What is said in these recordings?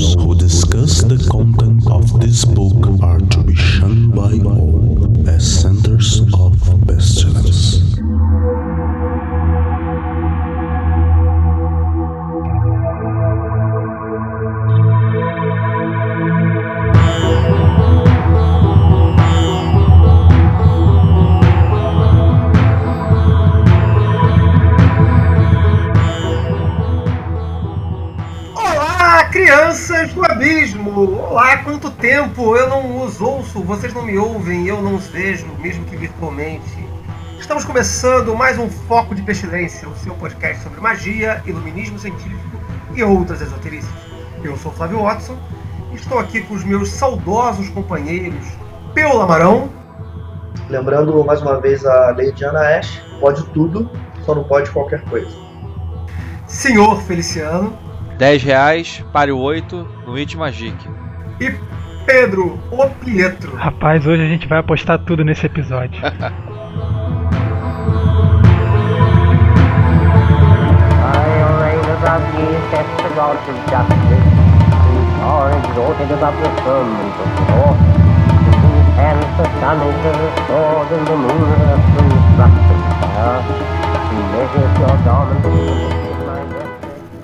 Who discuss the content tempo eu não os ouço, vocês não me ouvem, eu não os vejo, mesmo que virtualmente. Estamos começando mais um Foco de Pestilência, o seu podcast sobre magia, iluminismo científico e outras esoterices. Eu sou Flávio Watson e estou aqui com os meus saudosos companheiros Peu Lamarão, Lembrando mais uma vez a lei de Ana Ash, pode tudo, só não pode qualquer coisa. Senhor Feliciano 10 reais, pare o 8 no It Magic. e Pedro O Pietro. Rapaz, hoje a gente vai apostar tudo nesse episódio.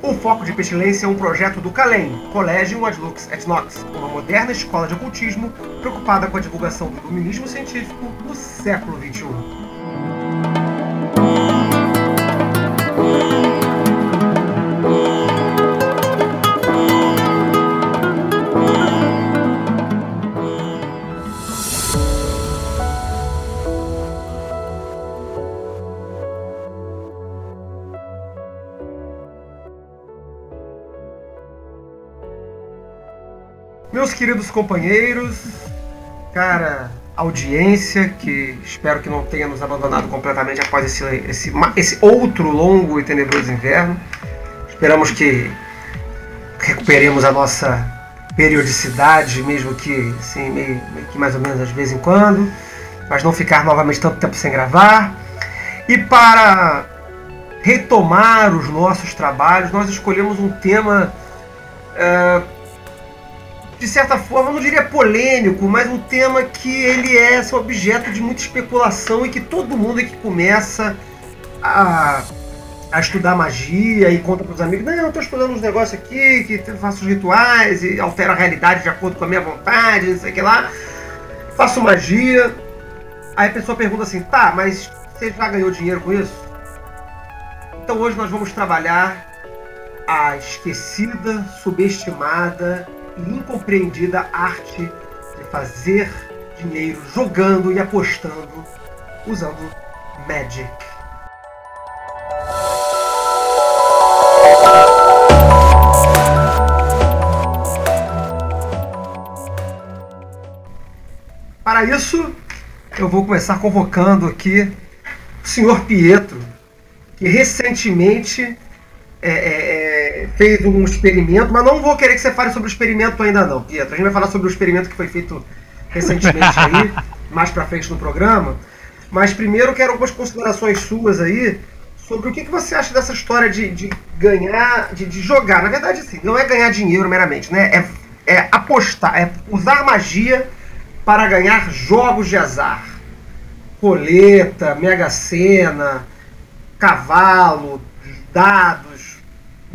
O Foco de Pestilência é um projeto do CALEM, Collegium Ad Lux et Nox, uma moderna escola de ocultismo preocupada com a divulgação do iluminismo científico no século. XXI. Queridos companheiros, cara, audiência, que espero que não tenha nos abandonado completamente após esse, esse, esse outro longo e tenebroso inverno. Esperamos que recuperemos a nossa periodicidade, mesmo que assim, meio, meio que mais ou menos de vez em quando, mas não ficar novamente tanto tempo sem gravar. E para retomar os nossos trabalhos, nós escolhemos um tema eh, de certa forma, não diria polêmico, mas um tema que ele é objeto de muita especulação e que todo mundo que começa a, a estudar magia e conta para os amigos, não, eu estou estudando uns negócios aqui, que faço os rituais e altero a realidade de acordo com a minha vontade, não sei o que lá, faço magia. Aí a pessoa pergunta assim, tá, mas você já ganhou dinheiro com isso? Então hoje nós vamos trabalhar a esquecida, subestimada incompreendida arte de fazer dinheiro jogando e apostando usando Magic. Para isso, eu vou começar convocando aqui o senhor Pietro, que recentemente é, é, é, fez um experimento, mas não vou querer que você fale sobre o experimento ainda não, Pietro. A gente vai falar sobre o experimento que foi feito recentemente aí, mais pra frente no programa. Mas primeiro eu quero algumas considerações suas aí sobre o que, que você acha dessa história de, de ganhar, de, de jogar. Na verdade, assim, não é ganhar dinheiro meramente, né? É, é apostar, é usar magia para ganhar jogos de azar. Roleta, Mega Sena, cavalo, dados.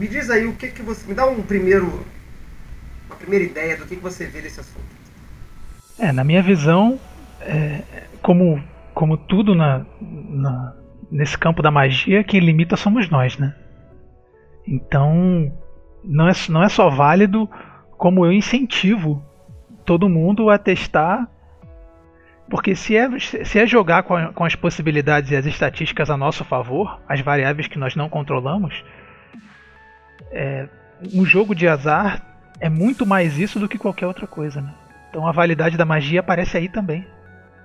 Me diz aí o que que você. Me dá um primeiro. Uma primeira ideia do que, que você vê desse assunto. É, na minha visão, é, como, como tudo na, na- nesse campo da magia, quem limita somos nós, né? Então, não é, não é só válido, como eu incentivo todo mundo a testar. Porque se é, se é jogar com, a- com as possibilidades e as estatísticas a nosso favor, as variáveis que nós não controlamos, é, um jogo de azar é muito mais isso do que qualquer outra coisa, né? Então a validade da magia aparece aí também.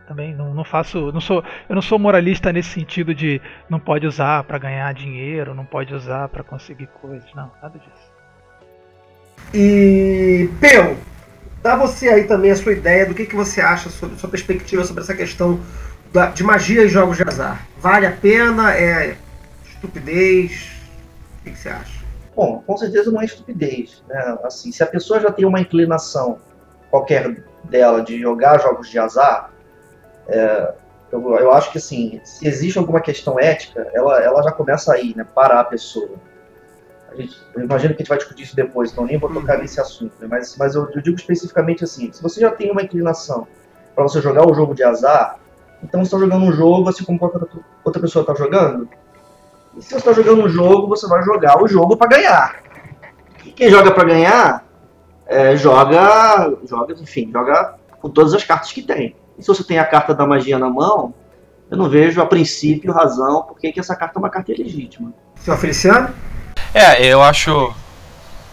Também não, não faço, não sou, eu não sou moralista nesse sentido de não pode usar para ganhar dinheiro, não pode usar para conseguir coisas, não, nada disso. E, Peu, dá você aí também a sua ideia do que, que você acha sobre sua perspectiva sobre essa questão da- de magia e jogos de azar. Vale a pena? É estupidez? O que, que você acha? Bom, com certeza não é estupidez, né? Assim, se a pessoa já tem uma inclinação, qualquer dela, de jogar jogos de azar, é, eu, eu, acho que assim, se existe alguma questão ética, ela, ela já começa aí, né? Parar a pessoa. A gente, eu imagino que a gente vai discutir isso depois, então nem vou tocar uhum. nesse assunto. Né? Mas, mas eu, eu, digo especificamente assim: se você já tem uma inclinação para você jogar o jogo de azar, então você está jogando um jogo assim como qualquer outra pessoa está jogando. E se você está jogando um jogo, você vai jogar o jogo para ganhar. E quem joga para ganhar, é, joga, joga, enfim, joga com todas as cartas que tem. E se você tem a carta da magia na mão, eu não vejo a princípio razão por que essa carta é uma carta ilegítima. Senhor Feliciano? É, eu acho.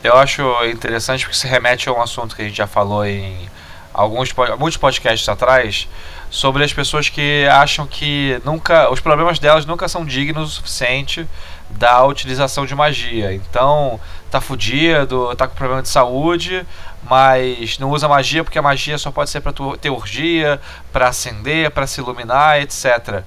Eu acho interessante porque se remete a um assunto que a gente já falou em alguns, muitos podcasts atrás sobre as pessoas que acham que nunca os problemas delas nunca são dignos o suficiente da utilização de magia. Então, tá fudido, tá com problema de saúde, mas não usa magia porque a magia só pode ser para ter orgia, para acender, para se iluminar, etc.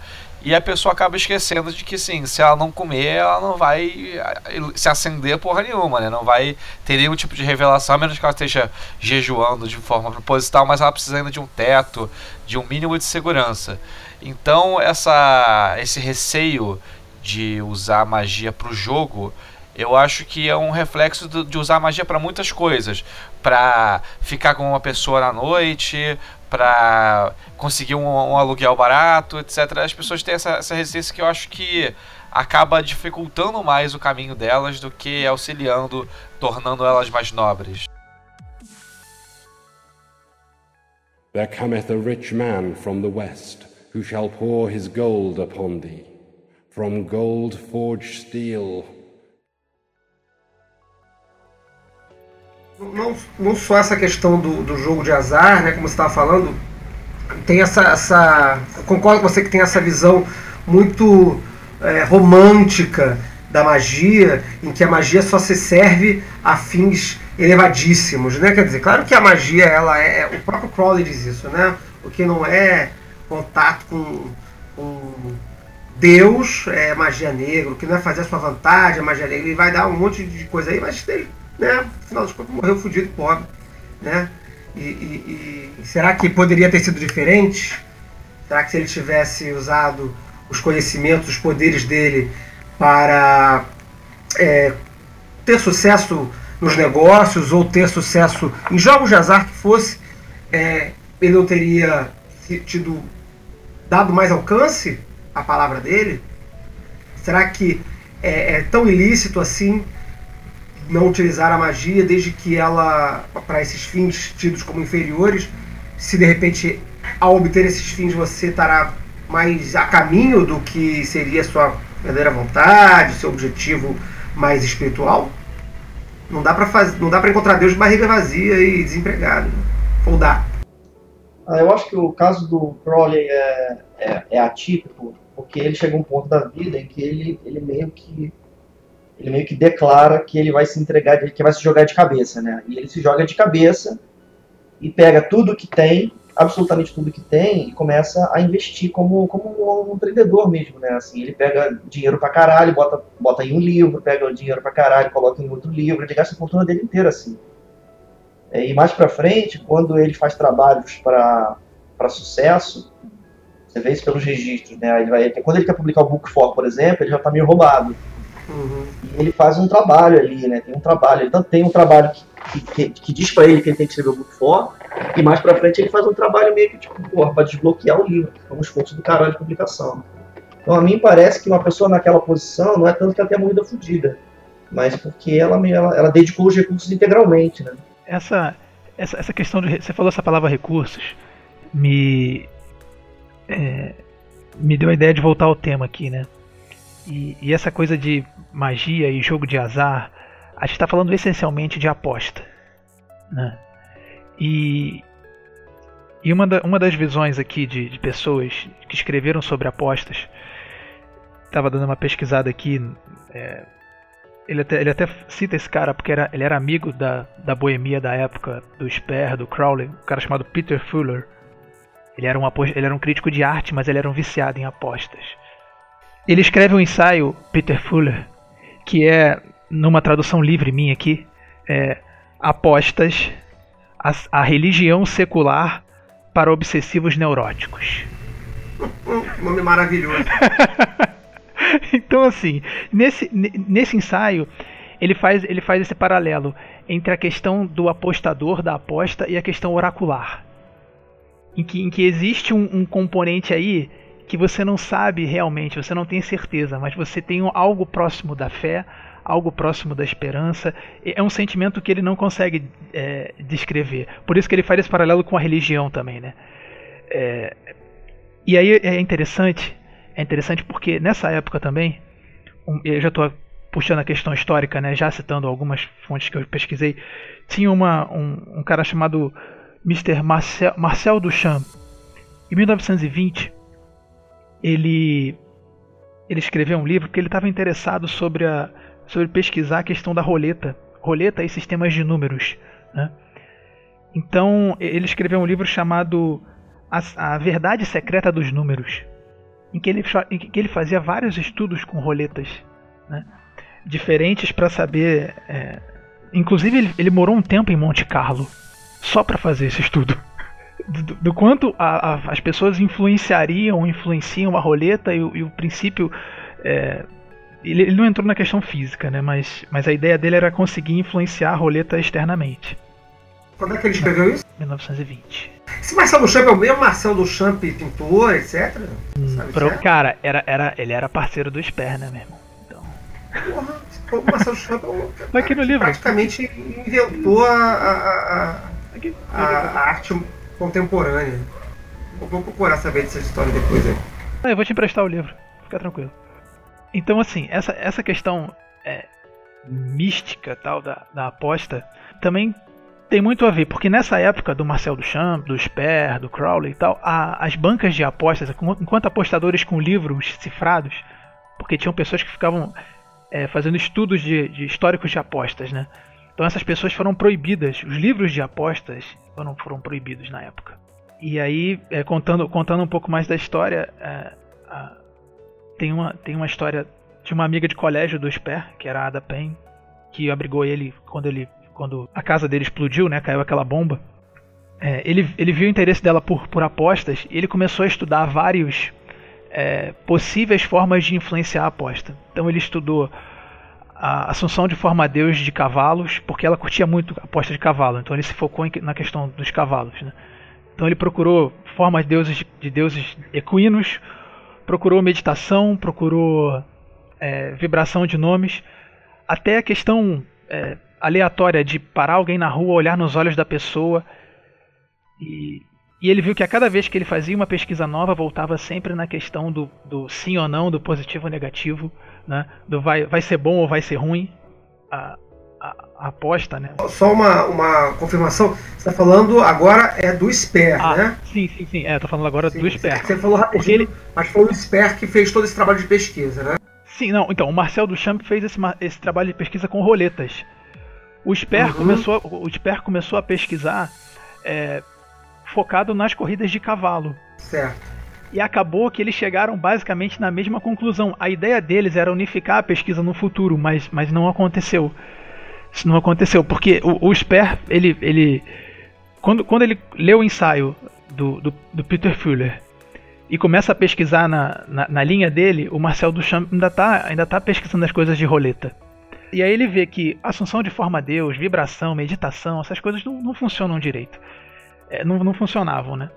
E a pessoa acaba esquecendo de que, sim, se ela não comer, ela não vai eh, se acender porra nenhuma, né? Não vai ter nenhum tipo de revelação, a menos que ela esteja jejuando de forma proposital, mas ela precisa ainda de um teto, de um mínimo de segurança. Então, essa, esse receio de usar magia para o jogo, eu acho que é um reflexo de usar magia para muitas coisas, para ficar com uma pessoa na noite, para conseguir um, um, aluguel barato, etc. As pessoas têm essa, essa resistência que eu acho que acaba dificultando mais o caminho delas do que auxiliando, tornando elas mais nobres. There cometh a rich man from the west, who shall pour his gold upon thee. From gold forged steel não, não só essa questão do, do jogo de azar, né, como você estava falando, tem essa, essa. Concordo com você que tem essa visão muito é, romântica da magia, em que a magia só se serve a fins elevadíssimos, né? Quer dizer, claro que a magia, ela é. é o próprio Crowley diz isso, né? O que não é contato com, com Deus é magia negra, o que não é fazer a sua vontade é magia negra. Ele vai dar um monte de coisa aí, mas ele né? Afinal das contas, morreu fudido pobre, né? E, e, e, será que poderia ter sido diferente? Será que se ele tivesse usado os conhecimentos, os poderes dele para é, ter sucesso nos negócios ou ter sucesso em jogos de azar que fosse, é, ele não teria tido dado mais alcance à palavra dele? Será que é, é tão ilícito assim não utilizar a magia desde que ela, para esses fins tidos como inferiores, se de repente ao obter esses fins você estará mais a caminho do que seria sua verdadeira vontade, seu objetivo mais espiritual? Não dá para fazer, não dá para encontrar Deus de barriga vazia e desempregado. Ou dá? Ah, eu acho que o caso do Crowley é, é, é atípico, porque ele chega a um ponto da vida em que ele, ele meio que ele meio que declara que ele vai se entregar, que vai se jogar de cabeça, né? E ele se joga de cabeça e pega tudo que tem, absolutamente tudo que tem, e começa a investir como, como um empreendedor mesmo, né? Assim, ele pega dinheiro pra caralho, bota, bota em um livro, pega o dinheiro pra caralho, coloca em outro livro, ele gasta a fortuna dele inteira, assim. É, e mais pra frente, quando ele faz trabalhos para sucesso, você vê isso pelos registros, né? Ele vai, quando ele quer publicar o Book For, por exemplo, ele já tá meio roubado Uhum. Ele faz um trabalho ali, né? Tem um trabalho. Tanto tem um trabalho que, que, que diz para ele que ele tem que escrever o book for, e mais pra frente ele faz um trabalho meio que, tipo, porra, pra desbloquear o livro, que é um esforço do caralho de publicação. Então a mim parece que uma pessoa naquela posição não é tanto que ela tenha morrido fodida, mas porque ela, ela, ela dedicou os recursos integralmente, né? Essa, essa, essa questão de. Você falou essa palavra recursos, me. É, me deu a ideia de voltar ao tema aqui, né? E, e essa coisa de magia e jogo de azar, a gente está falando essencialmente de aposta. Né? E, e uma, da, uma das visões aqui de, de pessoas que escreveram sobre apostas, estava dando uma pesquisada aqui, é, ele, até, ele até cita esse cara porque era, ele era amigo da, da boemia da época, do Sper, do Crowley, um cara chamado Peter Fuller. Ele era, um, ele era um crítico de arte, mas ele era um viciado em apostas. Ele escreve um ensaio, Peter Fuller, que é numa tradução livre minha aqui, é apostas a, a religião secular para obsessivos neuróticos. Nome maravilhoso. então, assim, nesse, nesse ensaio, ele faz, ele faz esse paralelo entre a questão do apostador, da aposta, e a questão oracular. Em que, em que existe um, um componente aí que você não sabe realmente, você não tem certeza, mas você tem algo próximo da fé, algo próximo da esperança. É um sentimento que ele não consegue é, descrever. Por isso que ele faz esse paralelo com a religião também, né? É, e aí é interessante, é interessante porque nessa época também, um, eu já estou puxando a questão histórica, né? Já citando algumas fontes que eu pesquisei, tinha uma, um, um cara chamado Mr. Marcel, Marcel Duchamp. Em 1920, ele ele escreveu um livro porque ele estava interessado sobre a sobre pesquisar a questão da roleta, roleta e sistemas de números. Né? Então ele escreveu um livro chamado a, a, Verdade Secreta dos Números, em que ele, em que ele fazia vários estudos com roletas né? diferentes para saber. É, inclusive ele, ele, morou um tempo em Monte Carlo só para fazer esse estudo. Do, do quanto a, a, as pessoas influenciariam, influenciam a roleta e, e o princípio é, ele, ele, não entrou na questão física, né? Mas, mas a ideia dele era conseguir influenciar a roleta externamente. Quando é que ele escreveu isso? 1920. Esse Marcel Duchamp é o mesmo Marcel Duchamp pintor, etc? Hum, pro, cara, era, era, ele era parceiro do Sper, né, meu irmão? Então... Porra, o Marcel Duchamp é um, tá aqui no livro. praticamente inventou a, a, a, a, a arte contemporânea. Vou procurar saber dessa história depois aí. Eu vou te emprestar o livro, fica tranquilo. Então, assim, essa, essa questão é, mística tal da, da aposta também tem muito a ver, porque nessa época do Marcel Duchamp, do Sper, do Crowley e tal, a, as bancas de apostas, enquanto apostadores com livros cifrados, porque tinham pessoas que ficavam é, fazendo estudos de, de, históricos de apostas, né? Então essas pessoas foram proibidas, os livros de apostas foram, foram proibidos na época. E aí, é, contando, contando um pouco mais da história, é, a, tem uma, tem uma história de uma amiga de colégio do Sper, que era a Ada Pen, que abrigou ele quando ele quando a casa dele explodiu, né, caiu aquela bomba. É, ele, ele viu o interesse dela por, por apostas e ele começou a estudar vários é, possíveis formas de influenciar a aposta. Então ele estudou a assunção de forma Deus de cavalos, porque ela curtia muito a aposta de cavalo, então ele se focou em, na questão dos cavalos. Né? Então ele procurou formas de deuses, de deuses equinos, procurou meditação, procurou é, vibração de nomes, até a questão é, aleatória de parar alguém na rua, olhar nos olhos da pessoa. E, e, ele viu que a cada vez que ele fazia uma pesquisa nova, voltava sempre na questão do, do sim ou não, do positivo ou negativo, né? do vai, vai ser bom ou vai ser ruim. A, a, aposta, né? Só uma, uma confirmação, você está falando agora é do SPER, ah, né? Sim, sim, sim. É, tô falando agora sim, do SPER. Você falou rapidinho, ele... mas foi o SPER que fez todo esse trabalho de pesquisa, né? Sim, não, então, o Marcel Duchamp fez esse, esse trabalho de pesquisa com roletas. O SPER, uhum. começou, o SPER começou a pesquisar é, focado nas corridas de cavalo. Certo. E acabou que eles chegaram basicamente na mesma conclusão. A ideia deles era unificar a pesquisa no futuro, mas, mas não aconteceu. Isso não aconteceu, porque o, o Sper, ele, ele quando, quando ele lê o ensaio do, do, do Peter Fuller e começa a pesquisar na, na, na, linha dele, o Marcel Duchamp ainda está ainda tá pesquisando as coisas de roleta. E aí ele vê que assunção de forma a Deus, vibração, meditação, essas coisas não, não funcionam direito. É, não, não funcionavam, né?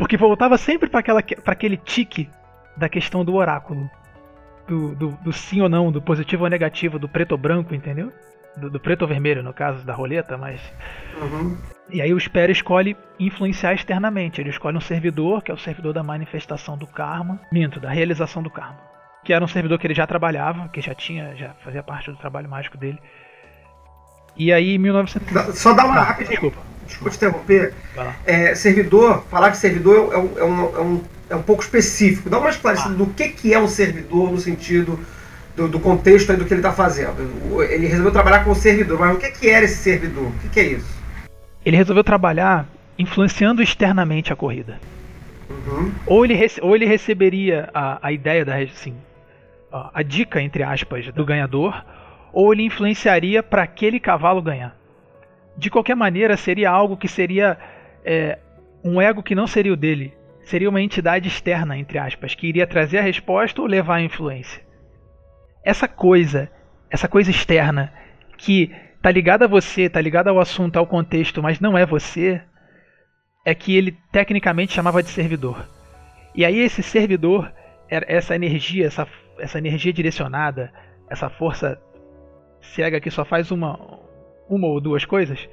Porque voltava sempre para aquele tique da questão do oráculo. Do, do, do sim ou não, do positivo ou negativo, do preto ou branco, entendeu? do, do, preto ou vermelho, no caso da roleta, mas. Uhum. E aí o Sper escolhe influenciar externamente. Ele escolhe um servidor, que é o servidor da manifestação do karma, minto, da realização do karma. Que era um servidor que ele já trabalhava, que já tinha, já fazia parte do trabalho mágico dele. E aí em 1900. Só dá uma ah, rápida. Desculpa. Desculpa te interromper. É, servidor, falar de servidor é um, é um, é um, é um pouco específico. Dá uma esclarecida ah. do que, que é um servidor no sentido do, do contexto do que ele está fazendo. Ele resolveu trabalhar com o servidor, mas o que, que era esse servidor? O que, que é isso? Ele resolveu trabalhar influenciando externamente a corrida. Uhum. Ou, ele ou ele receberia a, a ideia da assim, a dica, entre aspas, do ganhador, ou ele influenciaria para aquele cavalo ganhar. De qualquer maneira, seria algo que seria é, um ego que não seria o dele. Seria uma entidade externa, entre aspas, que iria trazer a resposta ou levar a influência. Essa coisa, essa coisa externa, que tá ligada a você, tá ligada ao assunto, ao contexto, mas não é você, é que ele tecnicamente chamava de servidor. E aí esse servidor, essa energia, essa, essa energia direcionada, essa força cega que só faz uma, uma ou duas coisas,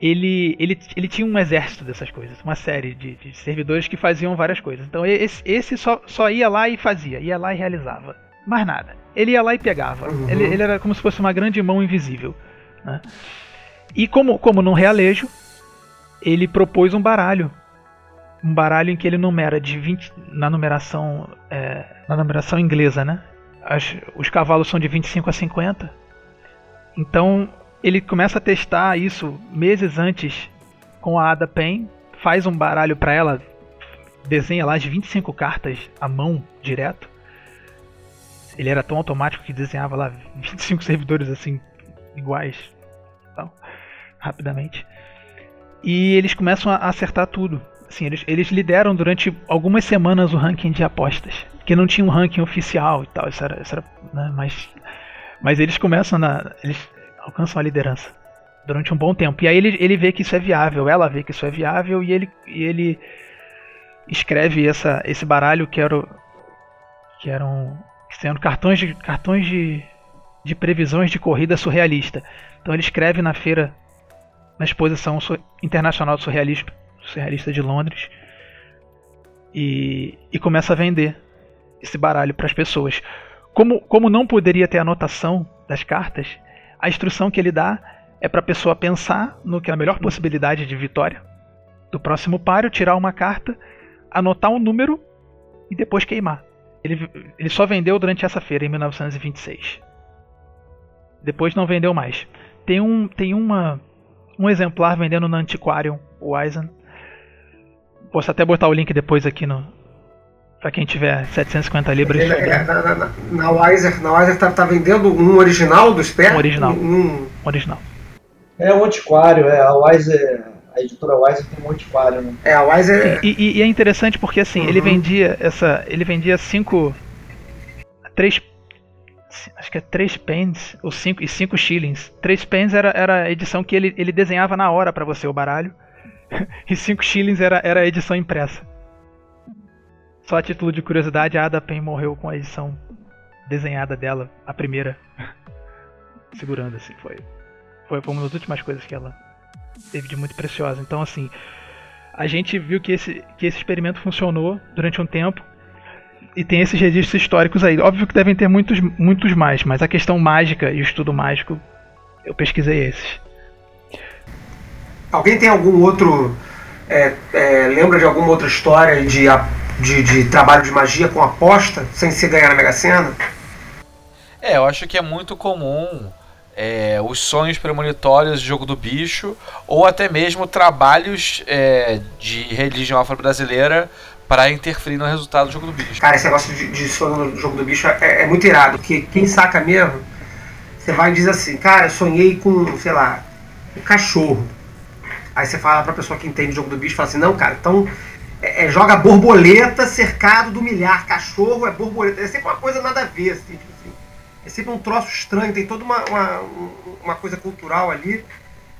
ele, ele, ele tinha um exército dessas coisas, uma série de, de servidores que faziam várias coisas. Então esse, esse só, só ia lá e fazia, ia lá e realizava. Mais nada. Ele ia lá e pegava. Uhum. Ele, ele, era como se fosse uma grande mão invisível. Né? E como, como num realejo, ele propôs um baralho. Um baralho em que ele numera de 20. Na numeração. É, na numeração inglesa, né? As, os cavalos são de 25 a 50. Então ele começa a testar isso meses antes com a Ada Pen, faz um baralho para ela, desenha lá as 25 cartas à mão direto. Ele era tão automático que desenhava lá 25 servidores assim iguais, então, rapidamente. E eles começam a acertar tudo. Assim, eles, eles lideram durante algumas semanas o ranking de apostas, que não tinha um ranking oficial e tal. Isso era, isso era né, mas, mas eles começam na, eles alcançam a liderança durante um bom tempo. E aí ele, ele vê que isso é viável, ela vê que isso é viável e ele, e ele escreve essa, esse baralho que era que eram sendo cartões de cartões de, de previsões de corrida surrealista. Então ele escreve na feira na exposição internacional de surrealismo, surrealista de Londres e, e começa a vender esse baralho para as pessoas. Como, como não poderia ter anotação das cartas, a instrução que ele dá é para a pessoa pensar no que é a melhor possibilidade de vitória do próximo páreo, tirar uma carta, anotar um número e depois queimar. Ele, ele só vendeu durante essa feira em 1926. Depois não vendeu mais. Tem um, tem uma, um exemplar vendendo no Antiquarium, o Eisen. Posso até botar o link depois aqui no, Pra quem tiver 750 libras. Ele, é, na, na, na Weiser, na Weiser tá, tá, vendendo um original do Sper? Um original. Um, original. É um antiquário, é. A Weiser, a editora Weiser tem um antiquário, né? É, a Weiser. E, e, e é interessante porque assim, uhum. ele vendia essa. Ele vendia cinco. Três. Acho que é três pens, ou cinco, e cinco shillings. Três pens era, era a edição que ele, ele desenhava na hora para você o baralho. e cinco shillings era, era a edição impressa. Só a título de curiosidade, a Ada Pen morreu com a edição desenhada dela, a primeira. Segurando, assim, foi, foi. Uma das últimas coisas que ela teve de muito preciosa. Então, assim, a gente viu que esse, que esse experimento funcionou durante um tempo. E tem esses registros históricos aí. Óbvio que devem ter muitos, muitos mais, mas a questão mágica e o estudo mágico, eu pesquisei esses. Alguém tem algum outro. É, é, lembra de alguma outra história de de, de trabalho de magia com aposta, sem se ganhar na Mega Sena? É, eu acho que é muito comum é, os sonhos premonitórios de jogo do bicho, ou até mesmo trabalhos é, de religião afro-brasileira para interferir no resultado do jogo do bicho. Cara, esse negócio de, de sonho no jogo do bicho é, é, muito irado, porque quem saca mesmo, você vai e diz assim, cara, eu sonhei com, sei lá, um cachorro. Aí você fala pra pessoa que entende o jogo do bicho, fala assim, não, cara, então é, é, joga borboleta cercado do milhar. Cachorro é borboleta. É sempre uma coisa nada a ver, assim, tipo assim. É sempre um troço estranho, tem toda uma, uma, uma coisa cultural ali.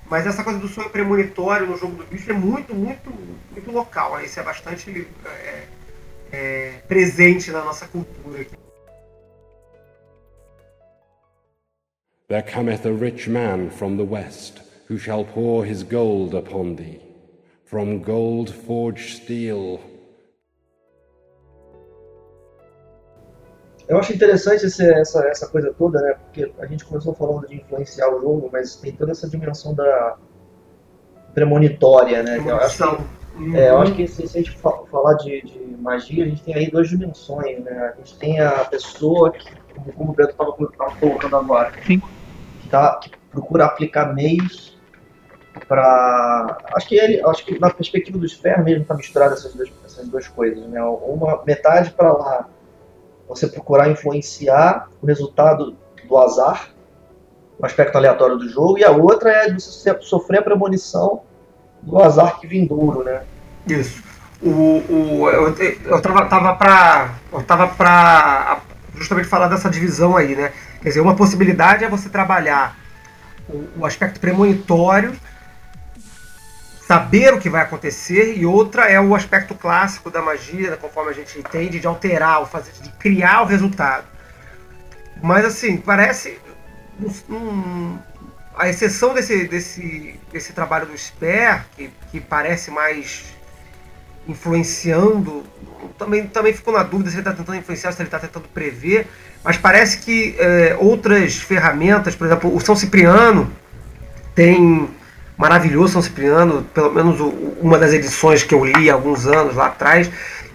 Mas essa coisa do sonho premonitório no jogo do bicho é muito, muito, muito local. Né? Isso é bastante é, é, presente na nossa cultura aqui. There cometh a rich man from the west, who shall pour his gold upon thee. From gold forged steel. Eu acho interessante esse, essa, essa coisa toda, né? Porque a gente começou falando de influenciar o jogo, mas tem toda essa dimensão da premonitória, né? Eu acho que, é, eu acho que se, se a gente falar de, de, magia, a gente tem aí duas dimensões, né? A gente tem a pessoa que, como o Beto estava colocando agora, Sim. Que, tá, que procura aplicar meios para acho que ele acho que na perspectiva do Sper mesmo está misturado essas duas, essas duas coisas né uma metade para lá você procurar influenciar o resultado do azar, o aspecto aleatório do jogo, e a outra é você sofrer a premonição do azar que vindouro, né? Isso. O, o, eu, eu tava, tava pra. Eu tava pra justamente falar dessa divisão aí, né? Quer dizer, uma possibilidade é você trabalhar o, o aspecto premonitório, saber o que vai acontecer, e outra é o aspecto clássico da magia, conforme a gente entende, de alterar, fazer, de criar o resultado. Mas assim, parece. Um, a exceção desse, desse, desse trabalho do Sper, que, que parece mais influenciando. Também, também ficou na dúvida se ele está tentando influenciar, se ele está tentando prever, mas parece que é, outras ferramentas, por exemplo, o São Cipriano tem maravilhoso São Cipriano, pelo menos uma das edições que eu li há alguns anos lá atrás,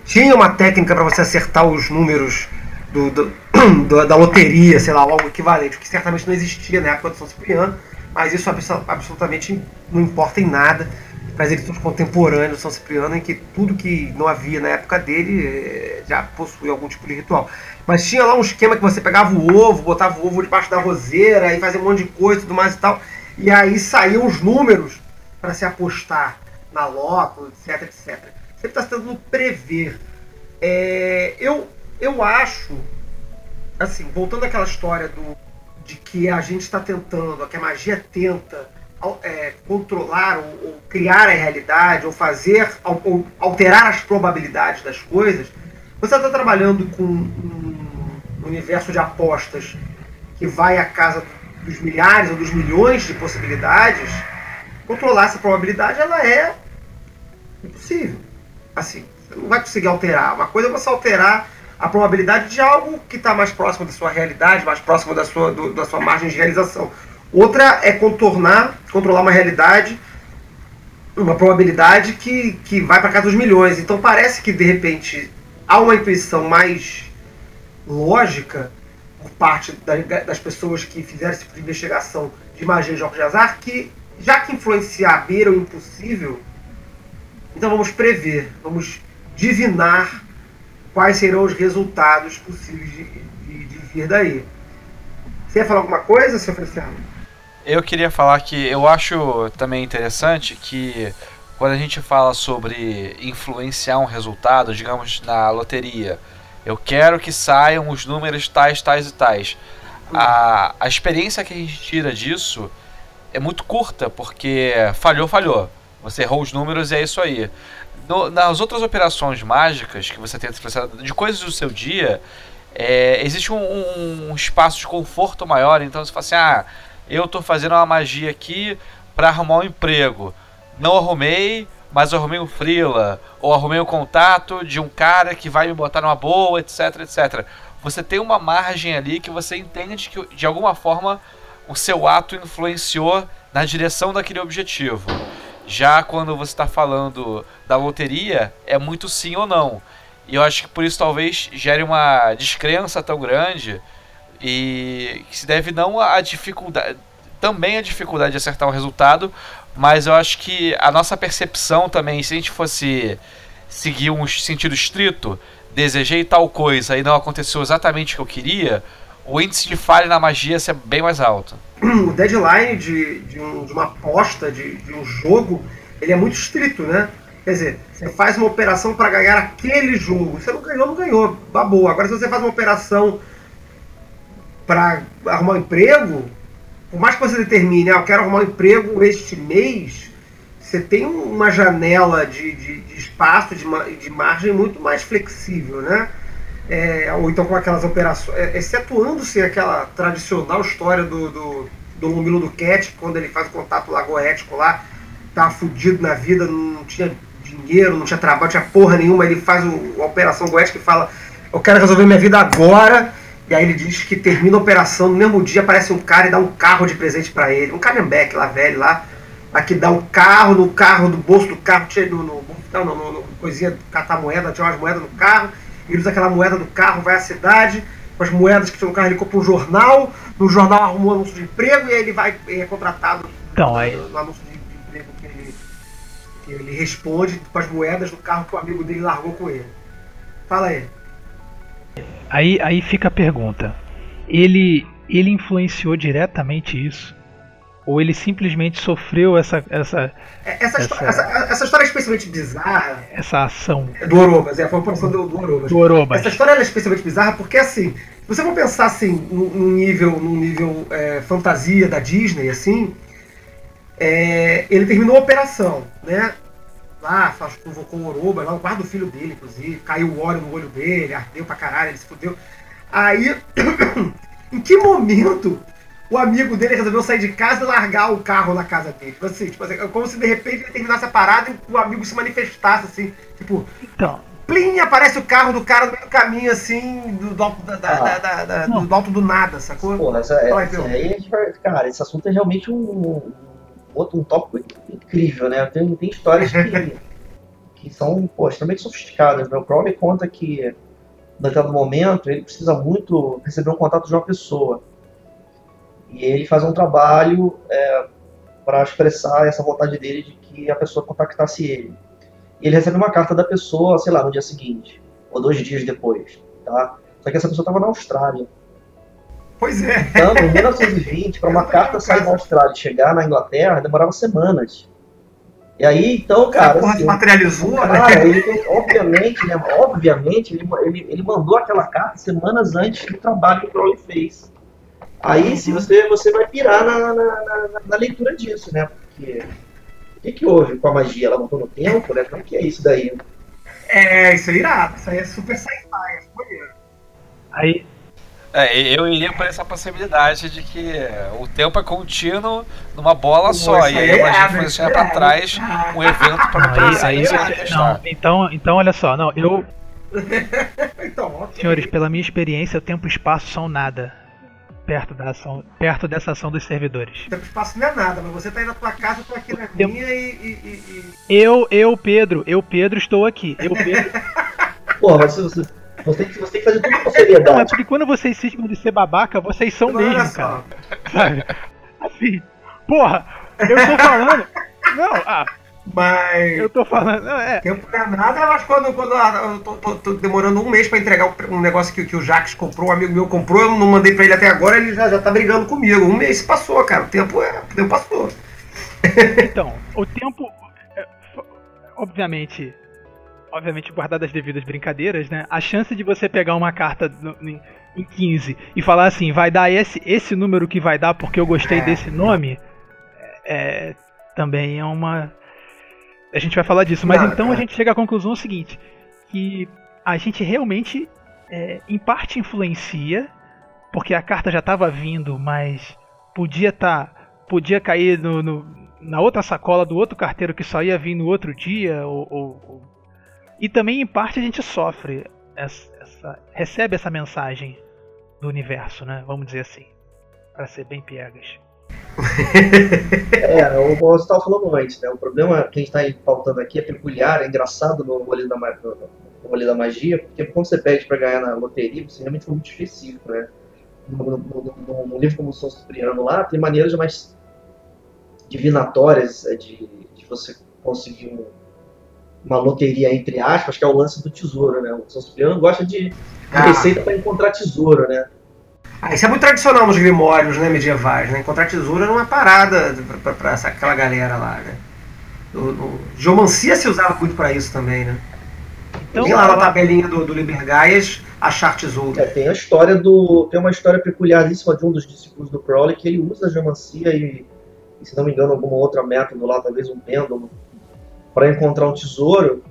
tinha uma técnica para você acertar os números do, do, da loteria, sei lá, algo equivalente, que certamente não existia na época do São Cipriano, mas isso absolutamente não importa em nada para as edições contemporâneas do São Cipriano, em que tudo que não havia na época dele eh, já possui algum tipo de ritual. Mas tinha lá um esquema que você pegava o ovo, botava o ovo debaixo da roseira e fazia um monte de coisa e tudo mais e tal. E aí saíam os números para se apostar na loto, etc, etc. Sempre está tentando prever. É, eu, eu acho, assim, voltando àquela história do, de que a gente está tentando, que a magia tenta é, controlar ou, ou, criar a realidade, ou fazer, ou alterar as probabilidades das coisas, você está trabalhando com um universo de apostas que vai à casa dos milhares ou dos milhões de possibilidades, controlar essa probabilidade ela é impossível. Assim, você não vai conseguir alterar. Uma coisa é você alterar a probabilidade de algo que está mais próximo da sua realidade, mais próximo da sua, do, da sua margem de realização. Outra é contornar, controlar uma realidade, uma probabilidade que, que vai para casa dos milhões. Então parece que de repente há uma intuição mais lógica por parte das pessoas que fizeram esse tipo de investigação de magia e jogos de azar que, já que influenciar beira o impossível, então vamos prever, vamos divinar quais serão os resultados possíveis de, de, de vir daí. Você ia falar alguma coisa, seu Feliciano? Eu queria falar que eu acho também interessante que quando a gente fala sobre influenciar um resultado, digamos na loteria, eu quero que saiam os números tais, tais e tais. A, a experiência que a gente tira disso é muito curta, porque falhou, falhou. Você errou os números e é isso aí. No, nas outras operações mágicas que você tenta expressar de coisas do seu dia, é, existe um, um, espaço de conforto maior. Então você fala assim: ah, eu estou fazendo uma magia aqui para arrumar um emprego. Não arrumei, mas arrumei um freela, ou arrumei um contato de um cara que vai me botar numa boa, etc, etc. Você tem uma margem ali que você entende que de alguma forma o seu ato influenciou na direção daquele objetivo. Já quando você está falando da loteria, é muito sim ou não. E eu acho que por isso talvez gere uma descrença tão grande e que se deve não à dificuldade, também a dificuldade de acertar um resultado, mas eu acho que a nossa percepção também, se a gente fosse seguir um sentido estrito, desejei tal coisa e não aconteceu exatamente o que eu queria, o índice de falha na magia é bem mais alto. O deadline de, de, um, de uma aposta, de, de, um jogo, ele é muito estrito, né? Quer dizer, você faz uma operação para ganhar aquele jogo. Você não ganhou, não ganhou. Boa. Agora, se você faz uma operação para arrumar um emprego, por mais que você determine, ah, eu quero arrumar um emprego este mês, você tem uma janela de, de, de espaço, de, de margem muito mais flexível, né? É, ou então com aquelas operações, é, excetuando-se aquela tradicional história do, do, do Lomilo do Cat, quando ele faz o contato lagoético lá, tá fudido na vida, não tinha dinheiro, não tinha trabalho, não tinha porra nenhuma, ele faz o, a operação goética e fala, eu quero resolver minha vida agora, e aí ele diz que termina a operação, no mesmo dia aparece um cara e dá um carro de presente para ele, um Calhambeck lá, velho, lá, aqui dá um carro, no carro, do bolso do carro, no, no, não, no, no, coisinha, catar moeda, tinha umas moedas no carro, ele usa aquela moeda do carro, vai à cidade, com as moedas que tinha no carro, ele compra um jornal, no jornal arrumou um anúncio de emprego e aí ele vai é contratado então, aí... no, no anúncio de, de emprego que ele, que ele responde com as moedas do carro que o amigo dele largou com ele. Fala aí. Aí, aí fica a pergunta. Ele ele influenciou diretamente isso? Ou ele simplesmente sofreu essa essa É, Essa, história, essa, essa história é especialmente bizarra essa ação do Orobas, é, foi a produção do, do Orobas. do Orobas? Essa história é especialmente bizarra porque, assim, se você for pensar, assim, num num nível, num nível é, fantasia da Disney, assim, é, ele terminou a operação, né? Lá, faz- convocou o Oroba, lá no quarto do filho dele, inclusive, caiu o óleo no olho dele, ardeu pra caralho, ele se fudeu. Aí, em que momento o amigo dele resolveu sair de casa e largar o carro na casa dele? Tipo assim, tipo assim, é como se de repente ele terminasse a parada e o amigo se manifestasse, assim, tipo, Então, plim, aparece o carro do cara no meio do caminho, assim, do, do alto, da, Ah. da- da- do alto do nada, sacou? Porra, essa, é, Fala aí, essa aí cara, esse assunto é realmente um, um, outro, um tópico incrível, né? Tem, tem histórias que, que são pô, extremamente sofisticadas. Né? O Crowley conta que, determinado momento, ele precisa muito receber um contato de uma pessoa. E ele faz um trabalho para expressar essa vontade dele de que a pessoa contactasse ele. E ele recebe uma carta da pessoa, sei lá, no dia seguinte, ou dois dias depois, tá? Só que essa pessoa estava na Austrália. Pois é. Então, em 1920, para uma carta sair da Austrália e chegar na Inglaterra, demorava semanas. E aí, então, Cara, cara, porra assim, né? cara, ele obviamente, né, obviamente, ele, ele, ele mandou aquela carta semanas antes do trabalho que o Crowley fez. Aí, se você, você vai pirar na, na, na- na leitura disso, né? Porque o que, que houve com a magia? Ela voltou no tempo, né? Como que é isso daí? É, isso é irado. Isso aí é super sci-fi. é aí É, eu iria por essa possibilidade de que o tempo é contínuo numa bola só. E aí a gente irado, influencia é trás um evento pra Não, aí, aí não, então, então olha só, não, eu, Então, ok. senhores, pela minha experiência, o tempo e espaço são nada perto da ação, perto dessa ação dos servidores. Tempo e espaço não é nada, mas você tá aí na tua casa, eu tô aqui na Tempo- minha e. e- e- Eu, eu, Pedro, eu, Pedro, estou aqui. Eu, Pedro. Porra, mas você, você, tem, que, você tem que fazer tudo com Não, é seriedade. porque quando vocês cismam de ser babaca, vocês são. Olha mesmo, só. cara. Sabe? Assim, porra, eu tô falando. Não, ah, Mas. eu tô falando. Não, é. Tempo não é nada, mas quando, quando eu tô, tô- tô demorando um mês pra entregar um, negócio que, que o Jax comprou, um amigo meu comprou, eu não mandei pra ele até agora, ele já, já tá brigando comigo. Um mês passou, cara. O tempo, é, o tempo passou. Então, o tempo. é, Obviamente. Obviamente, guardadas as devidas brincadeiras, né? A chance de você pegar uma carta no- em, em 15 e falar assim, vai dar esse, esse número que vai dar porque eu gostei É. desse nome, é, também é uma. A gente vai falar disso, mas Não, então a é. gente chega à conclusão seguinte: que a gente realmente, é, em parte, influencia, porque a carta já estava vindo, mas podia tá, podia cair no, no- na outra sacola do outro carteiro que só ia vir no outro dia, ou, ou- ou- e também em parte a gente sofre essa, essa- recebe essa mensagem do universo, né? Vamos dizer assim, para ser bem piegas. É, o você estava falando antes, né? O problema que a gente está pautando aqui é peculiar, é engraçado no rolê da, no, da magia, porque quando você pede para ganhar na loteria, você realmente foi muito específico, né? No, no- no- no- livro como o São Cipriano lá, tem maneiras mais divinatórias é, de, de você conseguir um- uma loteria, entre aspas, que é o lance do tesouro, né? O São Cipriano gosta de, Ah. receita para encontrar tesouro, né? Ah, isso é muito tradicional nos grimórios né, medievais, né? Encontrar tesouro era uma parada essa, aquela galera lá, né? O, o- geomancia se usava muito pra isso também, né? Então, Tem lá na tabelinha do, do Liber Gaias achar tesouro. É, tem a história do. Tem uma história peculiaríssima de um dos discípulos do Crowley que ele usa a geomancia e, e, se não me engano, alguma outra método lá, talvez um pêndulo, para encontrar um tesouro.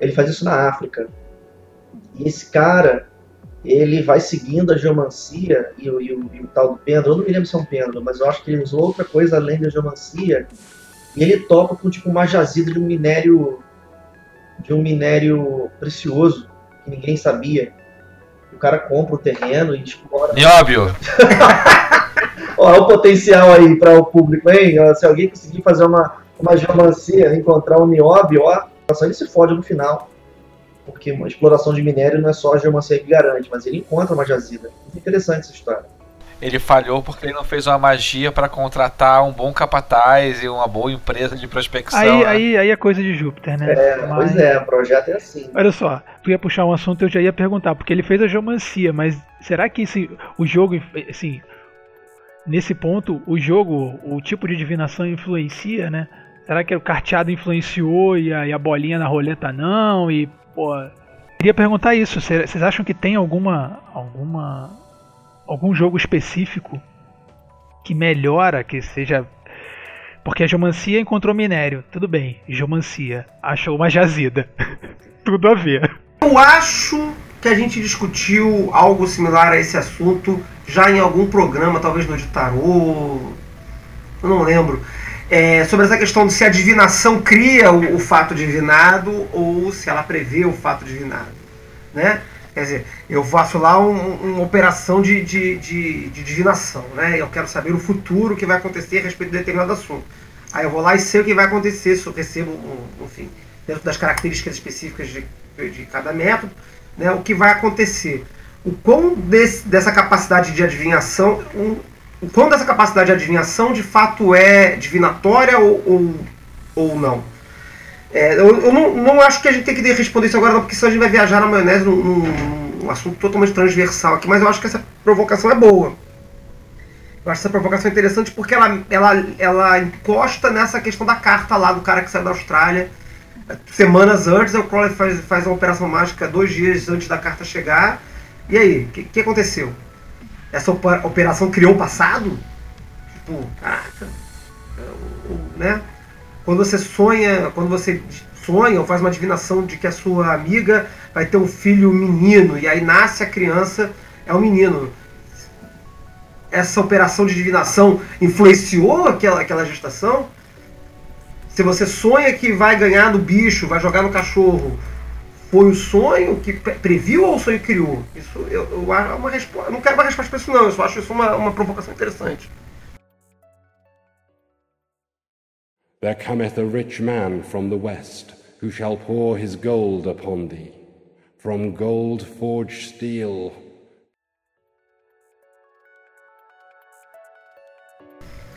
Ele faz isso na África. E esse cara, ele vai seguindo a geomancia e o, e o- e o tal do pêndulo. Eu não me lembro se é um pêndulo, mas eu acho que ele usou outra coisa além da geomancia. E ele topa com tipo uma jazida de um minério. de um minério precioso que ninguém sabia. O cara compra o terreno e explora. Nióbio, Ó, olha o potencial aí para o público, hein? Se alguém conseguir fazer uma, uma geomancia, encontrar um nióbio, ó, só ele se fode no final. Porque uma exploração de minério não é só a geomancia que garante, mas ele encontra uma jazida. Muito interessante essa história. ele falhou porque ele não fez uma magia pra contratar um bom capataz e uma boa empresa de prospecção. Aí, né? aí, aí é coisa de Júpiter, né? É, Mas- Pois é, o projeto é assim. Olha só, tu ia puxar um assunto eu já ia perguntar, porque ele fez a geomancia, mas será que esse, o jogo, assim, nesse ponto o jogo, o tipo de divinação influencia, né? Será que o carteado influenciou e a, e a bolinha na roleta não? E, pô, queria perguntar isso. Vocês acham que tem alguma, alguma, algum jogo específico que melhora, que seja porque a geomancia encontrou minério. Tudo bem, geomancia. Achou uma jazida. Tudo a ver. Eu acho que a gente discutiu algo similar a esse assunto já em algum programa, talvez no de tarô. Eu não lembro. É, sobre essa questão de se a divinação cria o, o, fato divinado ou se ela prevê o fato divinado. Né? Quer dizer, eu faço lá um, uma operação de, de, de, de, divinação, né? Eu quero saber o futuro que vai acontecer a respeito de determinado assunto. Aí eu vou lá e sei o que vai acontecer, se eu recebo, um, enfim, dentro das características específicas de, de cada método, né, o que vai acontecer. O quão desse, dessa capacidade de adivinhação, um, o quão dessa capacidade de adivinhação de fato é divinatória ou, ou, ou não. É, eu, eu não, não, acho que a gente tem que responder isso agora, não, porque senão a gente vai viajar na maionese num, num, num assunto totalmente transversal aqui, mas eu acho que essa provocação é boa. Eu acho essa provocação interessante porque ela, ela, ela encosta nessa questão da carta lá do cara que saiu da Austrália. Semanas antes, o Crowley faz, faz uma operação mágica dois dias antes da carta chegar. E aí, o que, que, aconteceu? Essa operação criou o passado? Tipo, caraca. Né? Quando você sonha, quando você sonha ou faz uma divinação de que a sua amiga vai ter um filho menino e aí nasce a criança, é um menino essa operação de divinação influenciou aquela, aquela gestação? Se você sonha que vai ganhar no bicho, vai jogar no cachorro, foi o sonho que previu ou o sonho criou? Isso eu, eu, uma resposta, não quero uma resposta para isso não, eu só acho isso uma, uma provocação interessante. There cometh a rich man from the west, who shall pour his gold upon thee. From gold forged steel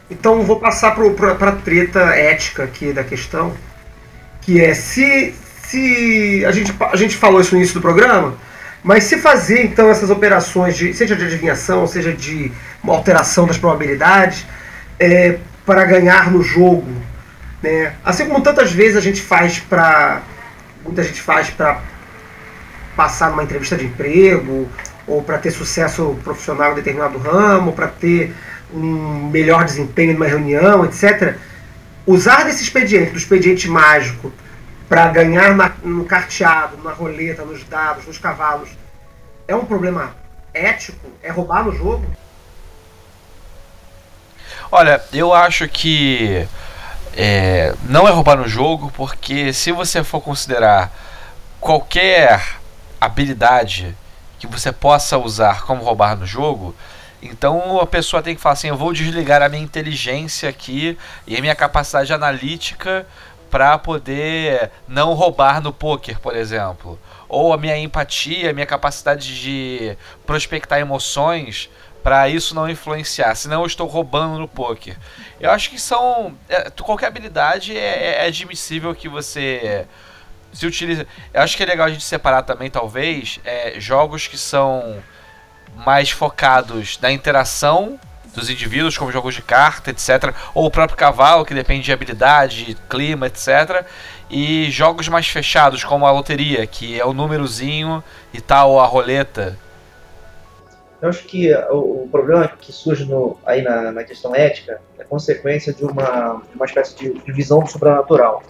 Então vou passar para a treta ética aqui da questão, que é se, se a, gente, a gente falou isso no início do programa, mas se fazer então essas operações, de, seja de adivinhação, seja de alteração das probabilidades, é, para ganhar no jogo, né? assim como tantas vezes a gente faz para muita gente faz para passar numa entrevista de emprego ou para ter sucesso profissional em determinado ramo, para ter um melhor desempenho numa reunião, etc. Usar desse expediente, do expediente mágico, para ganhar na, no carteado, na roleta, nos dados, nos cavalos, é um problema ético? É roubar no jogo? Olha, eu acho que é, não é roubar no jogo, porque se você for considerar qualquer habilidade que você possa usar como roubar no jogo, então a pessoa tem que falar assim: eu vou desligar a minha inteligência aqui e a minha capacidade analítica para poder não roubar no poker, por exemplo. Ou a minha empatia, a minha capacidade de prospectar emoções para isso não influenciar, senão eu estou roubando no poker. Eu acho que são. É, qualquer habilidade é, é admissível que você se utilize. Eu acho que é legal a gente separar também, talvez, é, jogos que são mais focados na interação dos indivíduos, como jogos de carta, etc. Ou o próprio cavalo, que depende de habilidade, clima, etc. E jogos mais fechados, como a loteria, que é o númerozinho e tal, a roleta. Eu acho que o, o problema que surge no, aí na, na, questão ética é consequência de uma, uma espécie de, visão sobrenatural.